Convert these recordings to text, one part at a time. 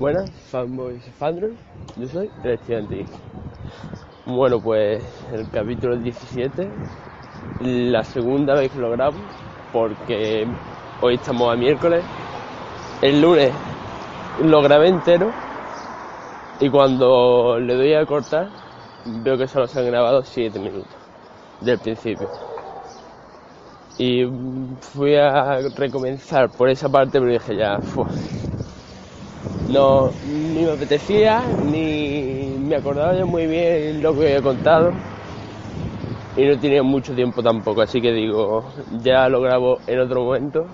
Buenas, fanboys fandom, yo soy estudiante. Bueno, pues el capítulo 17, la segunda vez que lo grabo, porque hoy estamos a miércoles. El lunes lo grabé entero y cuando le doy a cortar veo que solo se han grabado 7 minutos del principio. Y fui a recomenzar por esa parte, pero dije ya, no, ni me apetecía, ni me acordaba yo muy bien lo que había contado. Y no tenía mucho tiempo tampoco, así que digo, ya lo grabo en otro momento,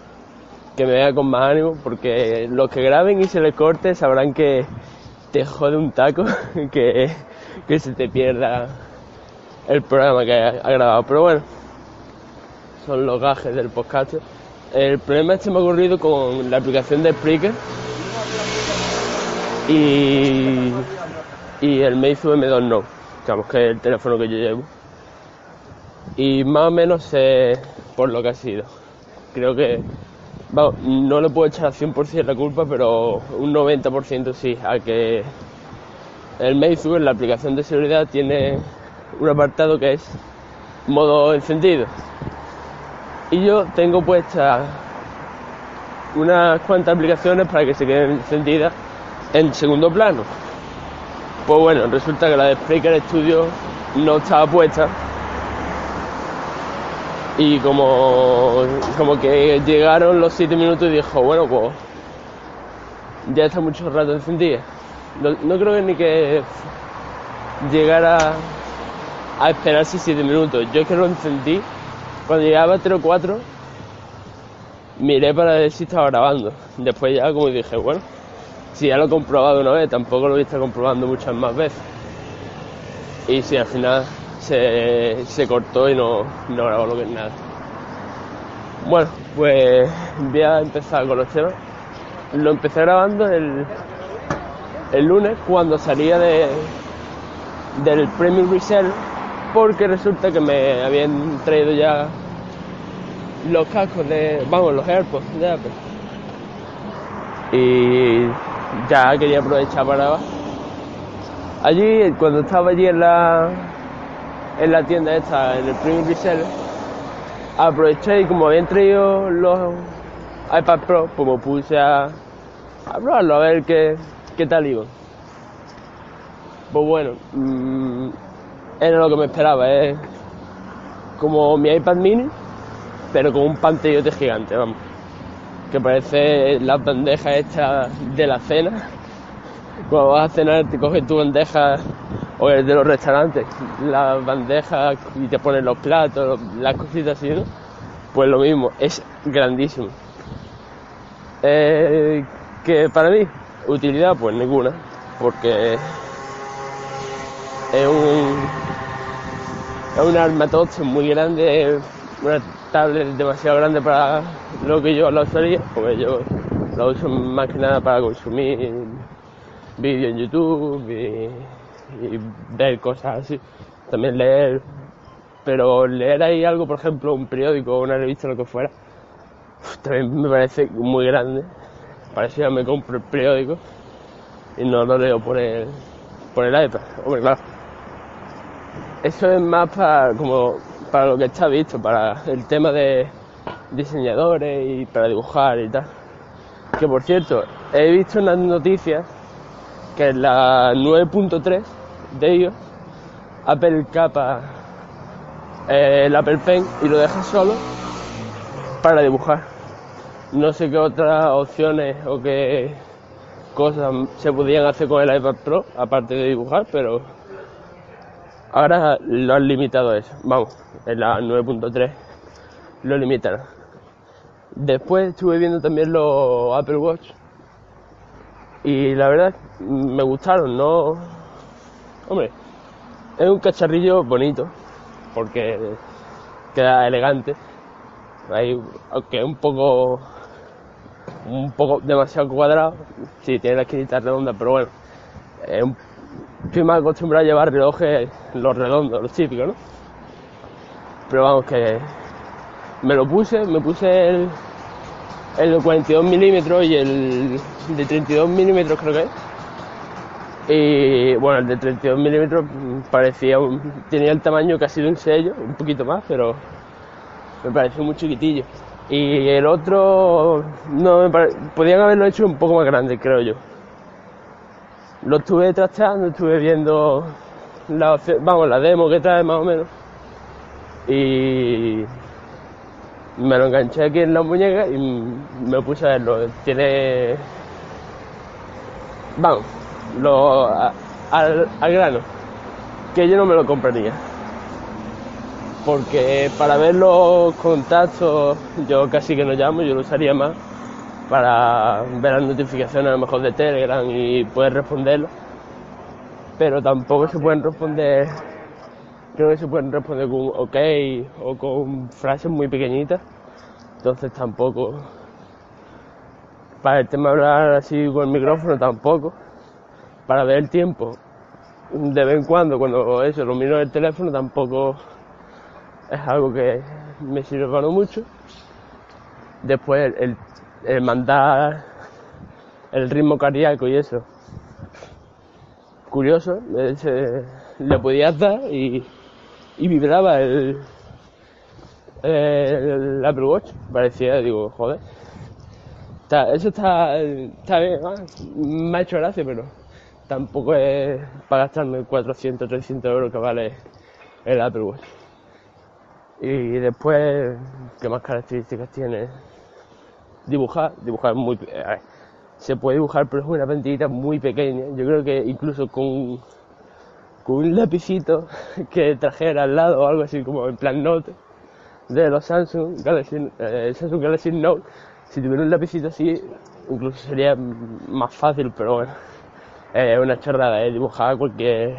que me vea con más ánimo, porque los que graben y se les corte sabrán que te jode un taco, que, que se te pierda el programa que ha grabado. Pero bueno, son los gajes del podcast. El problema este me ha ocurrido con la aplicación de Spreaker y, y el Meizu M2 no, digamos que es el teléfono que yo llevo. Y más o menos sé por lo que ha sido. Creo que, vamos, no le puedo echar al 100% la culpa, pero un 90% sí, a que el Meizu en la aplicación de seguridad tiene un apartado que es modo encendido. Y yo tengo puestas unas cuantas aplicaciones para que se queden encendidas en segundo plano. Pues bueno, resulta que la de Spreaker Studio no estaba puesta. Y como, como que llegaron los 7 minutos y dijo, bueno, pues ya está mucho rato encendida. No, no creo que ni que llegara a esperarse 7 minutos. Yo es que lo encendí cuando llegaba a 3 o 4 miré para ver si estaba grabando. Después ya como dije, bueno, si ya lo he comprobado una vez, tampoco lo voy a estar comprobando muchas más veces. Y si al final se, cortó y no, no grabó lo que es nada. Bueno, pues voy a empezar con los temas. Lo empecé grabando el, el lunes cuando salía de, del Premium Resell porque resulta que me habían traído ya los cascos de, vamos, los AirPods de Apple. Y ya quería aprovechar para allí cuando estaba allí en la en la tienda esta en el Premium Reseller aproveché y como habían traído los iPad Pro pues me puse a, a probarlo a ver qué, qué tal iba. Pues bueno mmm, era lo que me esperaba es como mi iPad mini pero con un pantallote gigante vamos que parece la bandeja esta de la cena. Cuando vas a cenar te coges tu bandeja o el de los restaurantes, la bandeja y te ponen los platos, las cositas así. Pues lo mismo, es grandísimo. Eh, que para mí, utilidad pues ninguna, porque es un es un armatoste muy grande, tablet demasiado grande para lo que yo lo usaría, porque yo lo uso más que nada para consumir vídeos en YouTube y, ver cosas así, también leer, pero leer ahí algo, por ejemplo, un periódico, una revista, lo que fuera, también me parece muy grande, parece que me compro el periódico y no lo leo por el, por el iPad, hombre, claro. Eso es más para como para lo que está visto, para el tema de diseñadores y para dibujar y tal. Que por cierto, he visto en las noticias que la 9.3 de ellos, Apple capa eh, el Apple Pen y lo deja solo para dibujar. No sé qué otras opciones o qué cosas se podían hacer con el iPad Pro, aparte de dibujar, pero ahora lo han limitado a eso. Vamos, en la 9.3 lo limitan. Después estuve viendo también los Apple Watch y la verdad me gustaron, no... Hombre, es un cacharrillo bonito porque queda elegante. aunque es un poco un poco demasiado cuadrado, sí, tiene la esquinita redonda, pero bueno, estoy más acostumbrado a llevar relojes los redondos, los típicos, ¿no? Pero vamos que me lo puse, me puse el, el de 42 milímetros y el de 32 milímetros creo que es. Y bueno, el de 32 milímetros parecía un, tenía el tamaño casi de un sello, un poquito más, pero me pareció muy chiquitillo. Y el otro, no me pare- podían haberlo hecho un poco más grande, creo yo. Lo estuve trasteando, estuve viendo la vamos, la demo que trae más o menos. Y me lo enganché aquí en la muñeca y me puse a verlo. Tiene. Vamos, lo, al, al grano. Que yo no me lo compraría. Porque para ver los contactos, yo casi que no llamo, yo lo usaría más para ver las notificaciones a lo mejor de Telegram y poder responderlo. Pero tampoco se pueden responder, creo que se pueden responder con ok o con frases muy pequeñitas. Entonces tampoco, para el tema de hablar así con el micrófono tampoco. Para ver el tiempo, de vez en cuando, cuando eso, lo miro en el teléfono tampoco es algo que me sirve para mucho. Después el, el mandar el ritmo cardíaco y eso. Curioso, ese- le podías dar y, y vibraba el, el Apple Watch. Parecía, digo, joder. Está- eso está, está bien, me ha hecho gracia, pero tampoco es para gastarme 400, 300 euros que vale el Apple Watch. Y después, ¿qué más características tiene? Dibujar, dibujar muy... ver, se puede dibujar, pero es una pantallita muy pequeña. Yo creo que incluso con, con un lapicito que trajera al lado o algo así como en plan note de los Samsung Galaxy, eh, Samsung Galaxy Note, si tuviera un lapicito así, incluso sería más fácil, pero bueno, es una chorrada, es dibujar cualquier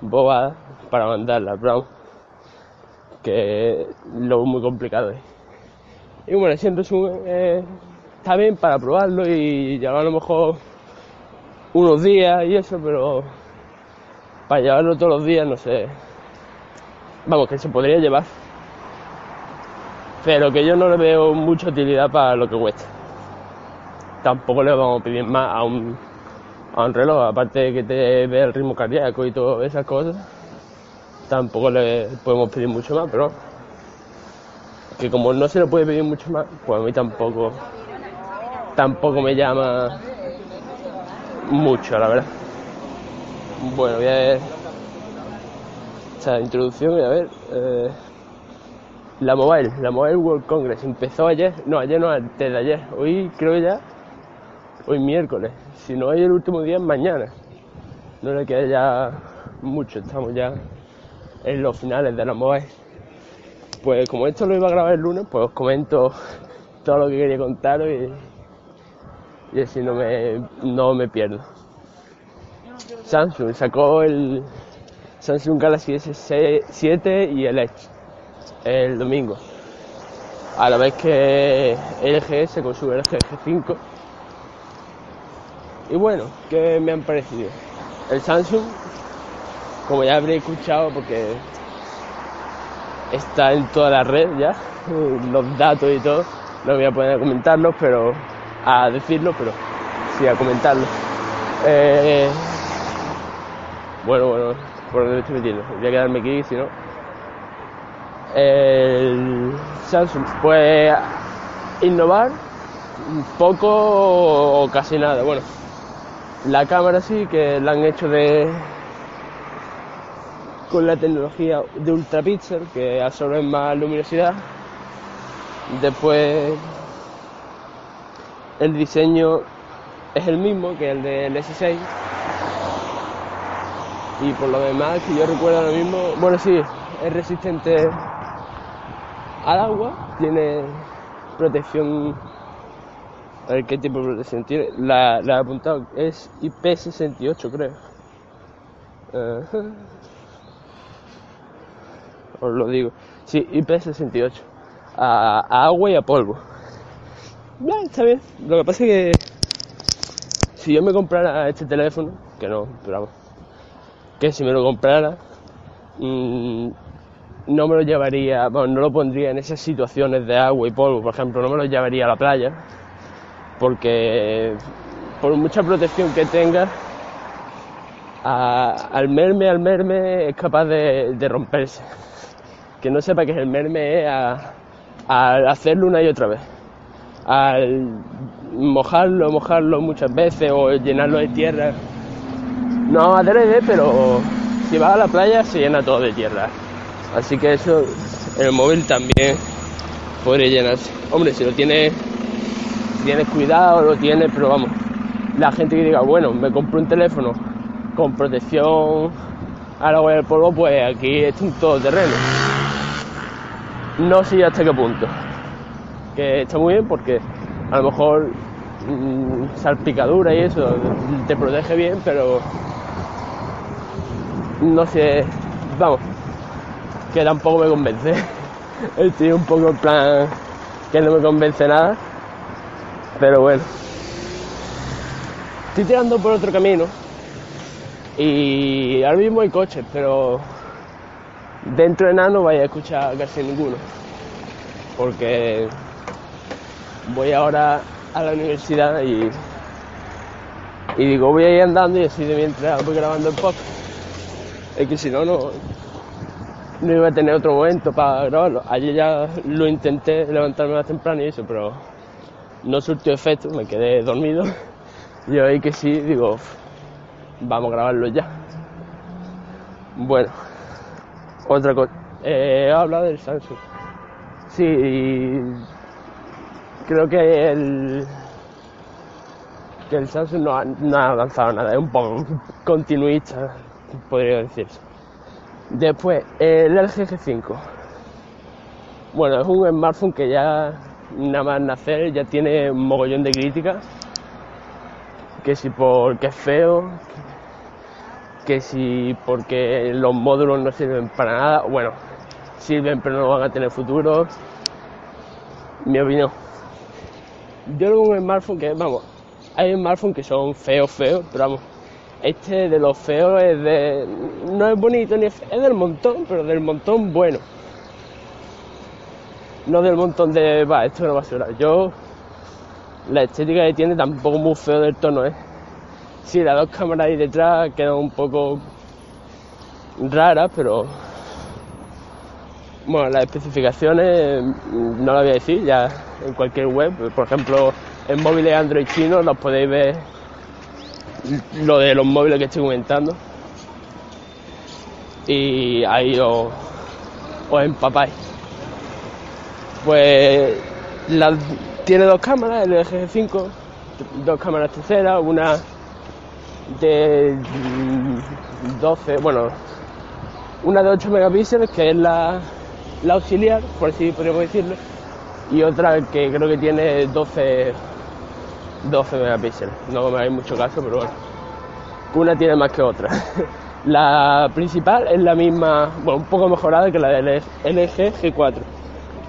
bobada para mandarla, vamos, que lo muy complicado es. Y bueno, así en eh, está bien para probarlo y llevar a lo mejor unos días y eso, pero para llevarlo todos los días, no sé. Vamos, que se podría llevar. Pero que yo no le veo mucha utilidad para lo que cuesta. Tampoco le vamos a pedir más a un, a un reloj, aparte de que te ve el ritmo cardíaco y todas esas cosas. Tampoco le podemos pedir mucho más, pero que como no se le puede pedir mucho más, pues a mí tampoco tampoco me llama mucho, la verdad. Bueno, voy a ver esta introducción, voy a ver. eh, la Mobile, la Mobile World Congress empezó ayer, no, ayer no, antes de ayer. Hoy creo ya, hoy miércoles. Si no hoy el último día es mañana. No le queda ya mucho, estamos ya en los finales de la Mobile. Pues como esto lo iba a grabar el lunes, pues os comento todo lo que quería contaros y, y así no me, no me pierdo. Samsung sacó el Samsung Galaxy S7 y el Edge el domingo. A la vez que LG con su LG G5. Y bueno, ¿qué me han parecido? El Samsung, como ya habréis escuchado, porque está en toda la red ya, los datos y todo. No voy a poner a comentarlos, pero a decirlo, pero sí a comentarlos. Eh, bueno, bueno, por me estoy metiendo. Voy a quedarme aquí, si no. El Samsung, pues innovar poco o casi nada. Bueno, la cámara sí que la han hecho de con la tecnología de ultra pixel que absorbe más luminosidad. Después el diseño es el mismo que el del S6 y por lo demás que yo recuerdo ahora mismo, bueno sí, es resistente al agua, tiene protección a ver qué tipo de protección tiene. La, la he apuntado, es IP68 creo. Ajá. Os lo digo. Sí, IP68. A, agua y a polvo. Está bien. Lo que pasa es que si yo me comprara este teléfono, que no, pero vamos, que si me lo comprara, mm, no me lo llevaría, bueno, no lo pondría en esas situaciones de agua y polvo, por ejemplo, no me lo llevaría a la playa, porque por mucha protección que tenga, al merme, al merme es capaz de, romperse. Que no sepa que es el merme es a, hacerlo una y otra vez. Al mojarlo, mojarlo muchas veces o llenarlo de tierra. No adrede, pero si va a la playa se llena todo de tierra. Así que eso el móvil también podría llenarse. Hombre, si lo tienes, si tienes cuidado, lo tienes, pero vamos. La gente que diga, bueno, me compro un teléfono con protección al agua y al polvo, pues aquí es un todoterreno. No sé hasta qué punto. Que está muy bien porque a lo mejor mm, salpicadura y eso te protege bien, pero no sé, vamos, que tampoco me convence. Estoy un poco en plan que no me convence nada, pero bueno. Estoy tirando por otro camino y ahora mismo hay coches, pero dentro de nada no vaya a escuchar casi ninguno. Porque voy ahora a la universidad y, y digo voy a ir andando y así de mientras voy grabando el podcast. Es que si no, no, no iba a tener otro momento para grabarlo. Ayer ya lo intenté levantarme más temprano y eso, pero no surtió efecto, me quedé dormido. Y hoy que sí, digo, vamos a grabarlo ya. Bueno, otra cosa. Eh, he hablado del Samsung. Sí, creo que el que el Samsung no ha, no ha avanzado nada, es un poco continuista, podría decirse. Después, el LG G5. Bueno, es un smartphone que ya nada más nacer ya tiene un mogollón de críticas. Que si porque es feo, que si porque los módulos no sirven para nada, bueno, sirven pero no van a tener futuro. Mi opinión. Yo lo un smartphone que, vamos, hay smartphones que son feos, feos, pero vamos, este de los feos es de. no es bonito ni es, es del montón, pero del montón bueno. No del montón de. va, esto no va a ser. Yo. La estética que tiene tampoco muy feo del tono, ¿eh? Sí, las dos cámaras ahí detrás quedan un poco raras, pero bueno, las especificaciones no las voy a decir, ya en cualquier web, por ejemplo, en móviles Android chinos los podéis ver lo de los móviles que estoy comentando y ahí os, os empapáis. Pues tiene dos cámaras, el G5, dos cámaras terceras, una de 12, bueno, una de 8 megapíxeles, que es la, la auxiliar, por así podríamos decirlo, y otra que creo que tiene 12, 12 megapíxeles. No me hagáis mucho caso, pero bueno, una tiene más que otra. La principal es la misma, bueno, un poco mejorada que la del LG G4.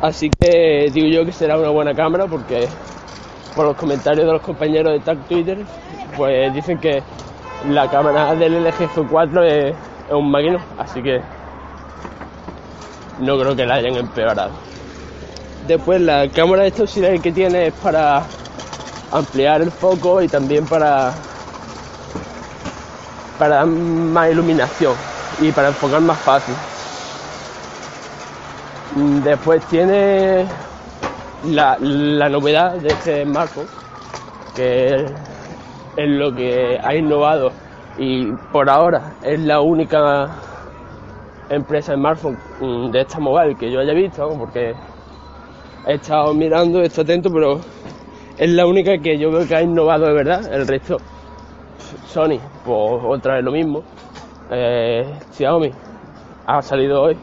Así que digo yo que será una buena cámara porque por los comentarios de los compañeros de Tag Twitter, pues dicen que la cámara del LG F4 es, un máquina, así que no creo que la hayan empeorado. Después la cámara de estos que tiene es para ampliar el foco y también para para dar más iluminación y para enfocar más fácil. Después tiene la, la novedad de este smartphone, que es lo que ha innovado y por ahora es la única empresa smartphone mm, de esta mobile que yo haya visto, porque he estado mirando, he estado atento, pero es la única que yo veo que ha innovado de verdad. El resto, Sony, pues otra vez lo mismo. Eh, Xiaomi ha salido hoy.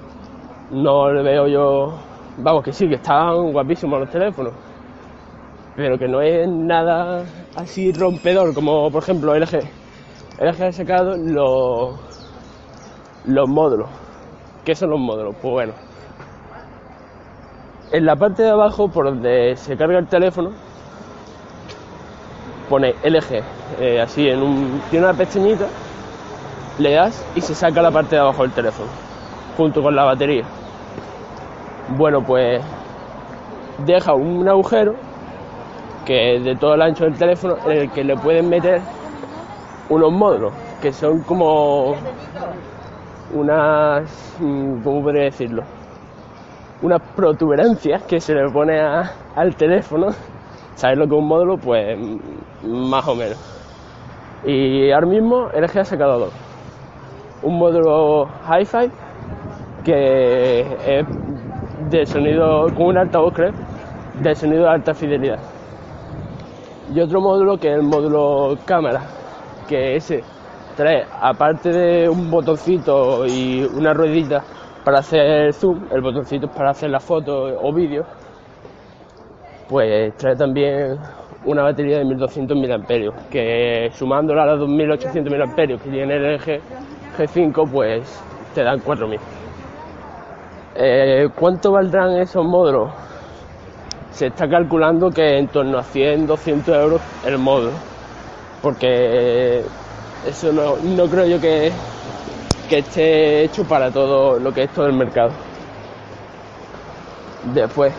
No le veo yo. Vamos, que sí, que están guapísimos los teléfonos pero que no es nada así rompedor como por ejemplo LG. LG ha sacado los, los módulos. ¿Qué son los módulos? Pues bueno, en la parte de abajo por donde se carga el teléfono pone LG, eh, así en un tiene una pestañita, le das y se saca la parte de abajo del teléfono junto con la batería. Bueno, pues deja un agujero que de todo el ancho del teléfono en el que le pueden meter unos módulos que son como unas, mm, ¿cómo podría decirlo? Unas protuberancias que se le pone al teléfono. ¿Sabes lo que es un módulo? Pues más o menos. Y ahora mismo LG ha sacado dos. Un módulo Hi-Fi que es de sonido con un altavoz, creo, de sonido de alta fidelidad. Y otro módulo que es el módulo cámara, que ese trae, aparte de un botoncito y una ruedita para hacer zoom, el botoncito para hacer la foto o vídeo, pues trae también una batería de 1200 mAh, que sumándola a los 2800 mAh que tiene el G, G5, pues te dan 4000. Eh, ¿Cuánto valdrán esos módulos? Se está calculando que en torno a 100, 200 euros el módulo, porque eso no, no creo yo que, que esté hecho para todo lo que es todo el mercado. Después,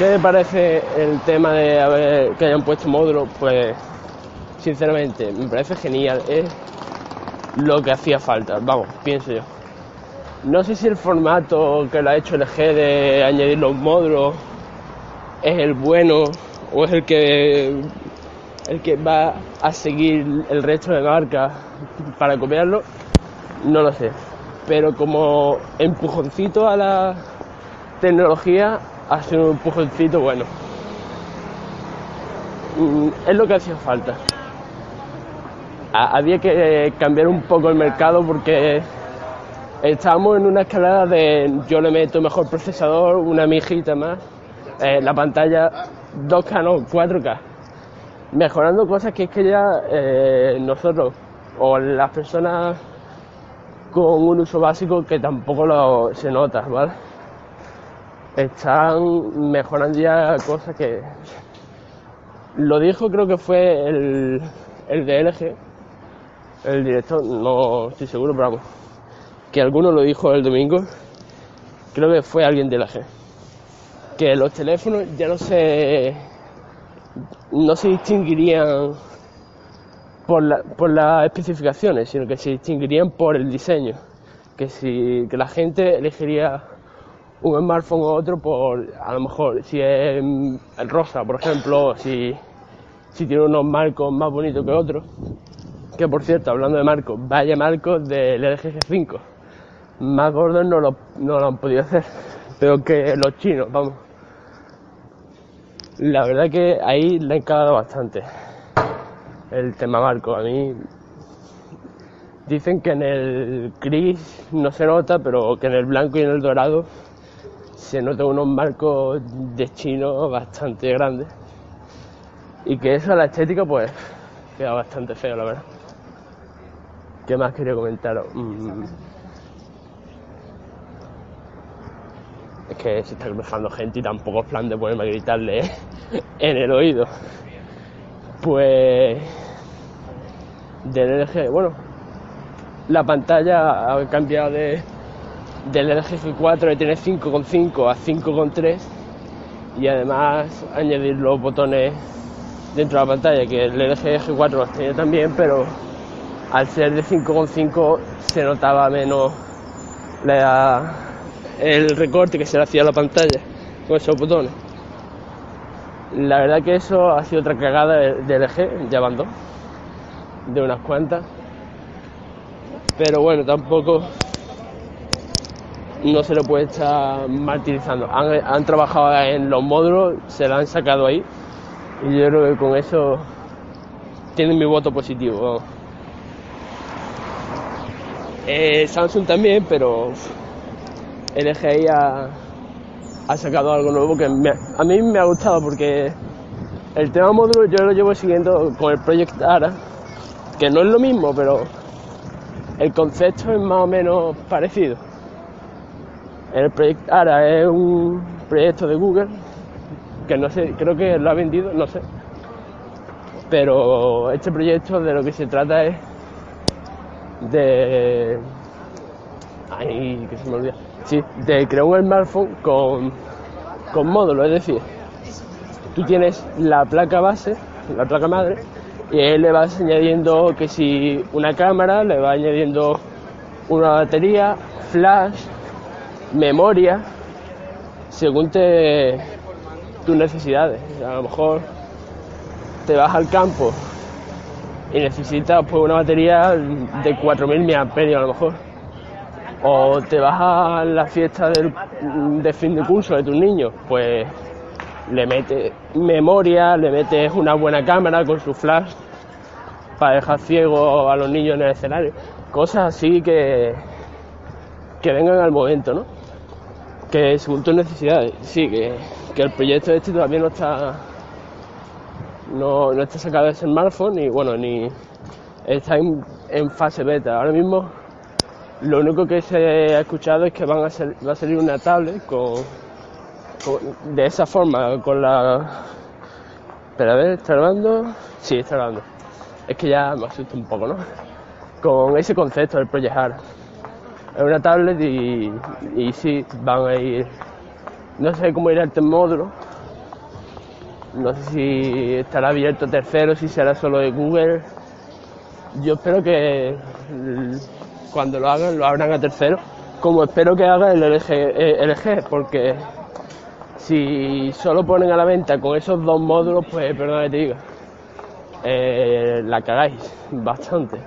¿qué me parece el tema de haber, que hayan puesto módulos? Pues, sinceramente, me parece genial. Es lo que hacía falta, vamos, pienso yo. No sé si el formato que lo ha hecho LG de añadir los módulos es el bueno o es el que el que va a seguir el resto de marcas para copiarlo, no lo sé. Pero como empujoncito a la tecnología, ha sido un empujoncito bueno. Mm, es lo que hacía falta. Había que cambiar un poco el mercado porque estamos en una escalada de yo le meto mejor procesador, una mijita más, eh, la pantalla 2K no, 4K mejorando cosas que es que ya eh, nosotros o las personas con un uso básico que tampoco lo, se nota, ¿vale? Están mejorando ya cosas que... Lo dijo creo que fue el, el de LG, el director, no estoy seguro, pero vamos, que alguno lo dijo el domingo, creo que fue alguien de LG, que los teléfonos ya no se no se distinguirían por, las especificaciones, sino que se distinguirían por el diseño. Que, si, que la gente elegiría un smartphone u otro por, a lo mejor, si es el rosa, por ejemplo, si, si tiene unos marcos más bonitos que otros. Que por cierto, hablando de marcos, vaya marcos del LG G5. Más gordos no lo, no lo han podido hacer, pero que los chinos, vamos. La verdad que ahí le he encagado bastante el tema marco. A mí dicen que en el gris no se nota, pero que en el blanco y en el dorado se nota unos marcos de chino bastante grandes. Y que eso a la estética pues queda bastante feo, la verdad. ¿Qué más quería comentaros? Mm. es que se está cruzando gente y tampoco es plan de ponerme a gritarle en el oído. Pues del LG, bueno, la pantalla ha cambiado de del LG G4 de tener 5.5 a 5.3 y además añadir los botones dentro de la pantalla que el LG G4 los tenía también pero al ser de 5.5 se notaba menos el recorte que se le hacía a la pantalla con esos botones. La verdad que eso ha sido otra cagada de LG, ya van de unas cuantas. Pero bueno, tampoco no se lo puede estar martirizando. Han, trabajado en los módulos, se la han sacado ahí y yo creo que con eso tienen mi voto positivo. Eh, Samsung también, pero LGI ha, ha sacado algo nuevo que a mí me ha gustado porque el tema módulo yo lo llevo siguiendo con el Project ARA, que no es lo mismo, pero el concepto es más o menos parecido. El Project ARA es un proyecto de Google que no sé, creo que lo ha vendido, no sé. Pero este proyecto de lo que se trata es de. Ay, que se me olvida Sí, te creó un smartphone con, con módulo, es decir, tú tienes la placa base, la placa madre, y él le vas añadiendo que si una cámara, le va añadiendo una batería, flash, memoria, según te, tus necesidades. A lo mejor te vas al campo y necesitas pues, una batería de 4.000 mAh a lo mejor. O te vas a la fiesta de fin de curso de tus niños, pues le metes memoria, le metes una buena cámara con su flash para dejar ciego a los niños en el escenario. Cosas así que, que vengan al momento, ¿no? Que según tus necesidades, sí, que, que el proyecto este todavía no está no, no está sacado de smartphone y bueno, ni está en, fase beta. Ahora mismo lo único que se ha escuchado es que van a ser, va a salir una tablet con, con, de esa forma, con la... Espera, a ver, ¿está grabando? Sí, está grabando. Es que ya me asusta un poco, ¿no? Con ese concepto del Project Hard. Es una tablet y, y sí, van a ir... No sé cómo irá el módulo, no sé si estará abierto tercero, si será solo de Google. Yo espero que cuando lo hagan, lo abran a tercero, como espero que haga el LG, LG porque si solo ponen a la venta con esos dos módulos, pues perdón que te diga, eh, la cagáis bastante.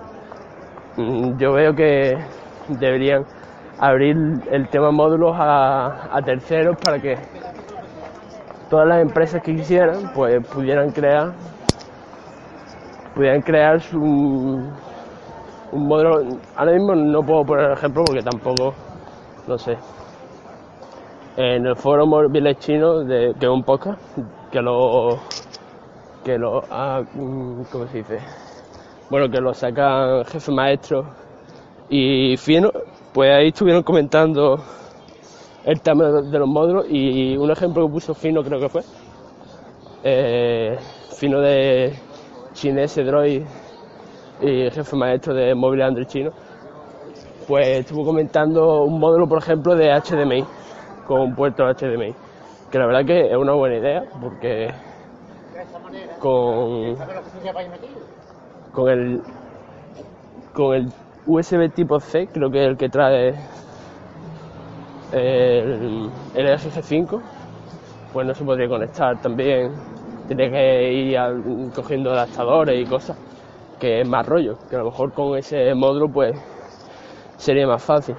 Mm, yo veo que deberían abrir el tema módulos a, terceros para que todas las empresas que quisieran pues pudieran crear pudieran crear su, un modelo ahora mismo no puedo poner ejemplo porque tampoco no sé. En el foro móvil chino de que es un podcast que lo que lo ah, cómo se dice bueno que lo sacan jefe maestro y fino pues ahí estuvieron comentando el tema de los módulos y un ejemplo que puso Fino creo que fue eh, Fino de Chinese Droid y jefe maestro de móvil Android chino pues estuvo comentando un módulo por ejemplo de HDMI con puerto HDMI que la verdad que es una buena idea porque con con el con el USB tipo C creo que es el que trae el, el LG5 pues no se podría conectar también tiene que ir cogiendo adaptadores y cosas que es más rollo que a lo mejor con ese módulo pues sería más fácil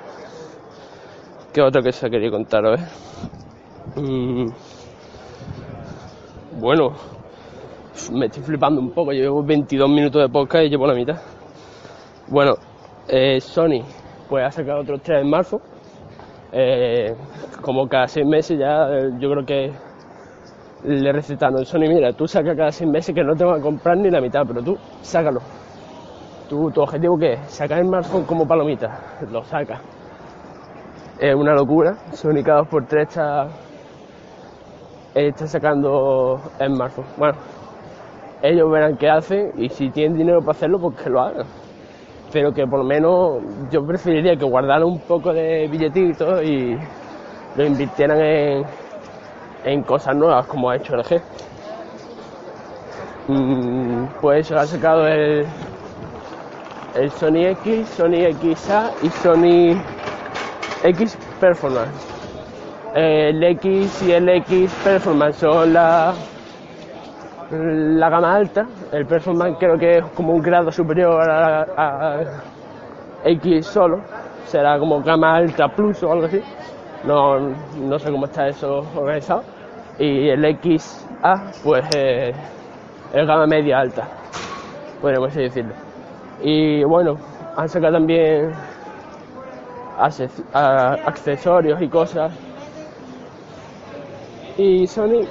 ¿qué otro que se quería contaros? Eh? Mm, bueno me estoy flipando un poco llevo 22 minutos de podcast y llevo la mitad bueno eh, Sony pues ha sacado otros tres smartphones eh, como cada seis meses ya eh, yo creo que le recetaron el Sony, mira, tú sacas cada seis meses que no te van a comprar ni la mitad, pero tú sácalo. ¿Tu, tu objetivo qué es? Sacar el smartphone como palomita, lo sacas. Es una locura, Sony cada dos por tres está, está sacando el smartphone. Bueno, ellos verán qué hacen y si tienen dinero para hacerlo, pues que lo hagan pero que por lo menos yo preferiría que guardaran un poco de billetitos y lo invirtieran en, en cosas nuevas como ha hecho el G. Mm, pues ha sacado el, el Sony X, Sony XA y Sony X Performance. El X y el X Performance son la, la gama alta, el performance creo que es como un grado superior a, X solo, será como gama alta plus o algo así, no, no sé cómo está eso organizado, y el XA pues es gama media alta, podríamos decirlo. Y bueno, han sacado también accesorios y cosas. Y Sony,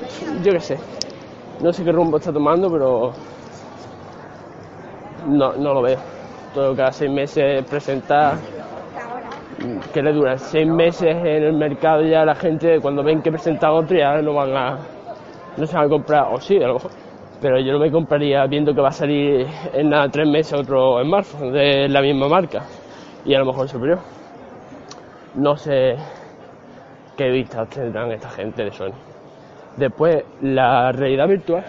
yo qué sé, no sé qué rumbo está tomando, pero no, no lo veo. Todo cada seis meses presentar que le dura. Seis meses en el mercado ya la gente cuando ven que presenta otro ya no van a no se van a comprar. O sí a lo mejor. Pero yo no me compraría viendo que va a salir en tres meses otro smartphone de la misma marca. Y a lo mejor superior no sé qué vistas tendrán esta gente de Sony. Después, la realidad virtual.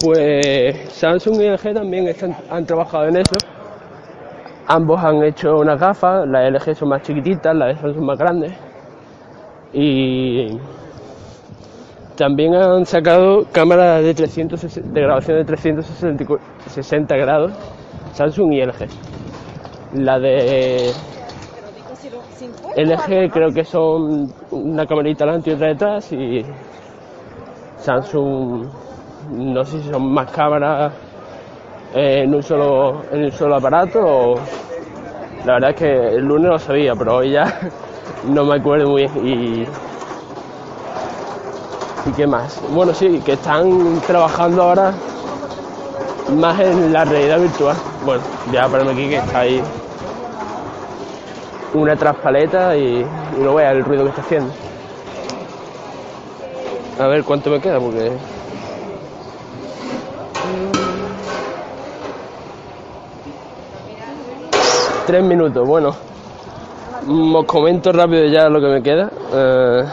Pues Samsung y LG también están, han trabajado en eso. Ambos han hecho unas gafas, las LG son más chiquititas, las de Samsung más grandes. Y también han sacado cámaras de, 360, de grabación de 360 grados, Samsung y LG. La de LG creo que son una camarita delante y otra detrás y Samsung no sé si son más cámaras en un solo en un solo aparato o la verdad es que el lunes lo sabía pero hoy ya no me acuerdo muy bien. Y qué más bueno sí que están trabajando ahora más en la realidad virtual. Bueno ya para aquí que está ahí una traspaleta y, y no vea el ruido que está haciendo a ver cuánto me queda porque Tres minutos, bueno. Os comento rápido ya lo que me queda. Eh,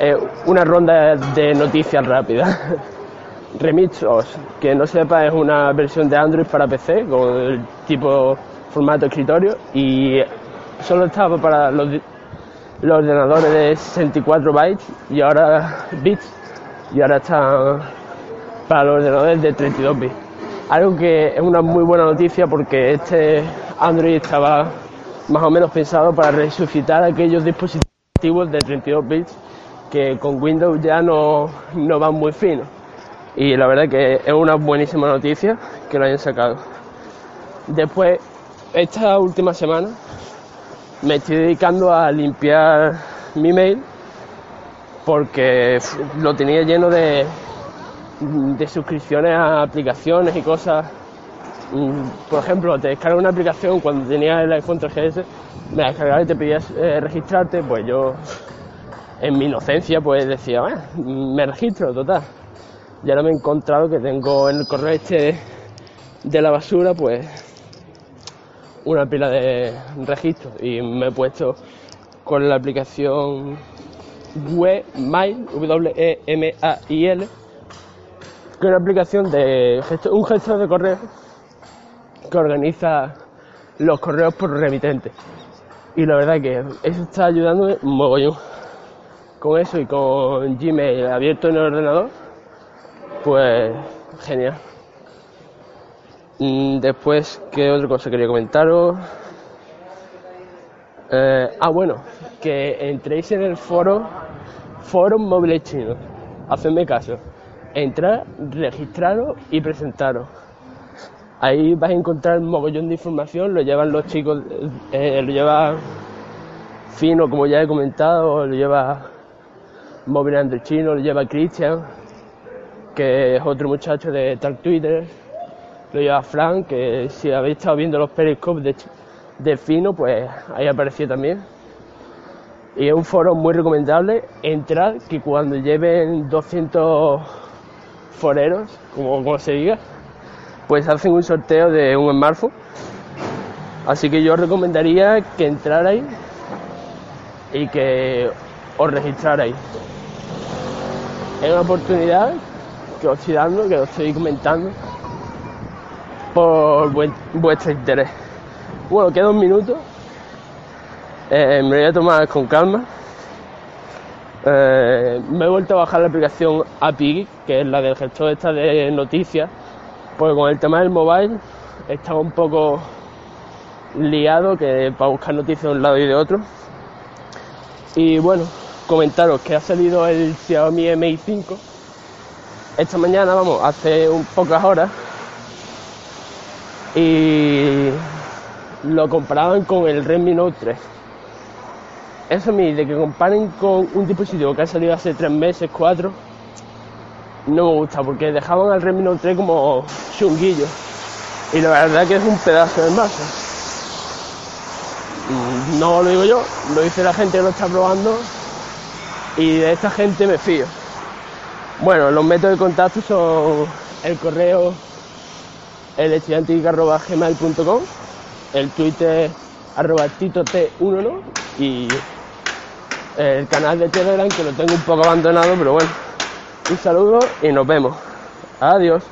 eh, una ronda de noticias rápidas. Remixos, que no sepa, es una versión de Android para PC con el tipo formato escritorio y solo estaba para los, los ordenadores de 64 bytes y ahora bits y ahora está para los ordenadores de 32 bits. Algo que es una muy buena noticia porque este Android estaba más o menos pensado para resucitar aquellos dispositivos de 32 bits que con Windows ya no, no van muy finos. Y la verdad que es una buenísima noticia que lo hayan sacado. Después, esta última semana me estoy dedicando a limpiar mi mail porque lo tenía lleno de, suscripciones a aplicaciones y cosas. Mm, por ejemplo, te descargas una aplicación cuando tenías el iPhone 3GS, me la descargaba y te pedías eh, registrarte, pues yo, en mi inocencia, pues decía, bueno, me registro, total. Y ahora me he encontrado que tengo en el correo este de la basura, pues, una pila de registros y me he puesto con la aplicación Wemail, W-E-M-A-I-L, que es una aplicación de un gestor de correo que organiza los correos por remitente. Y la verdad que eso está ayudándome mogollón. Con eso y con Gmail abierto en el ordenador, pues genial. Después, ¿qué otra cosa quería comentaros? Eh, ah, bueno, que entréis en el foro, foro móviles chinos. Hacedme caso entrar, registraros y presentaros. Ahí vais a encontrar un mogollón de información, lo llevan los chicos, eh, lo lleva Fino, como ya he comentado, lo lleva Móvil Chino, lo lleva Christian, que es otro muchacho de tal Twitter, lo lleva Frank, que si habéis estado viendo los periscopes de, Fino, pues ahí apareció también. Y es un foro muy recomendable. Entrad, que cuando lleven 200 foreros, como, se diga, pues hacen un sorteo de un smartphone. Así que yo recomendaría que entrarais y que os registrarais. Es una oportunidad que os estoy dando, que os estoy comentando por vuestro interés. Bueno, queda un minuto. Eh, me voy a tomar con calma. Eh, me he vuelto a bajar la aplicación API, que es la del gestor esta de noticias, porque con el tema del mobile estaba un poco liado que para buscar noticias de un lado y de otro. Y bueno, comentaros que ha salido el Xiaomi Mi 5 esta mañana, vamos, hace un pocas horas y lo comparaban con el Redmi Note 3 eso a mí, de que comparen con un dispositivo que ha salido hace tres meses, cuatro, no me gusta, porque dejaban al Redmi Note 3 como chunguillo. Y la verdad que es un pedazo de masa. Mm, no lo digo yo, lo dice la gente que lo está probando y de esta gente me fío. Bueno, los métodos de contacto son el correo el el twitter arroba tito t1 y el canal de Telegram que lo tengo un poco abandonado, pero bueno. Un saludo y nos vemos. Adiós.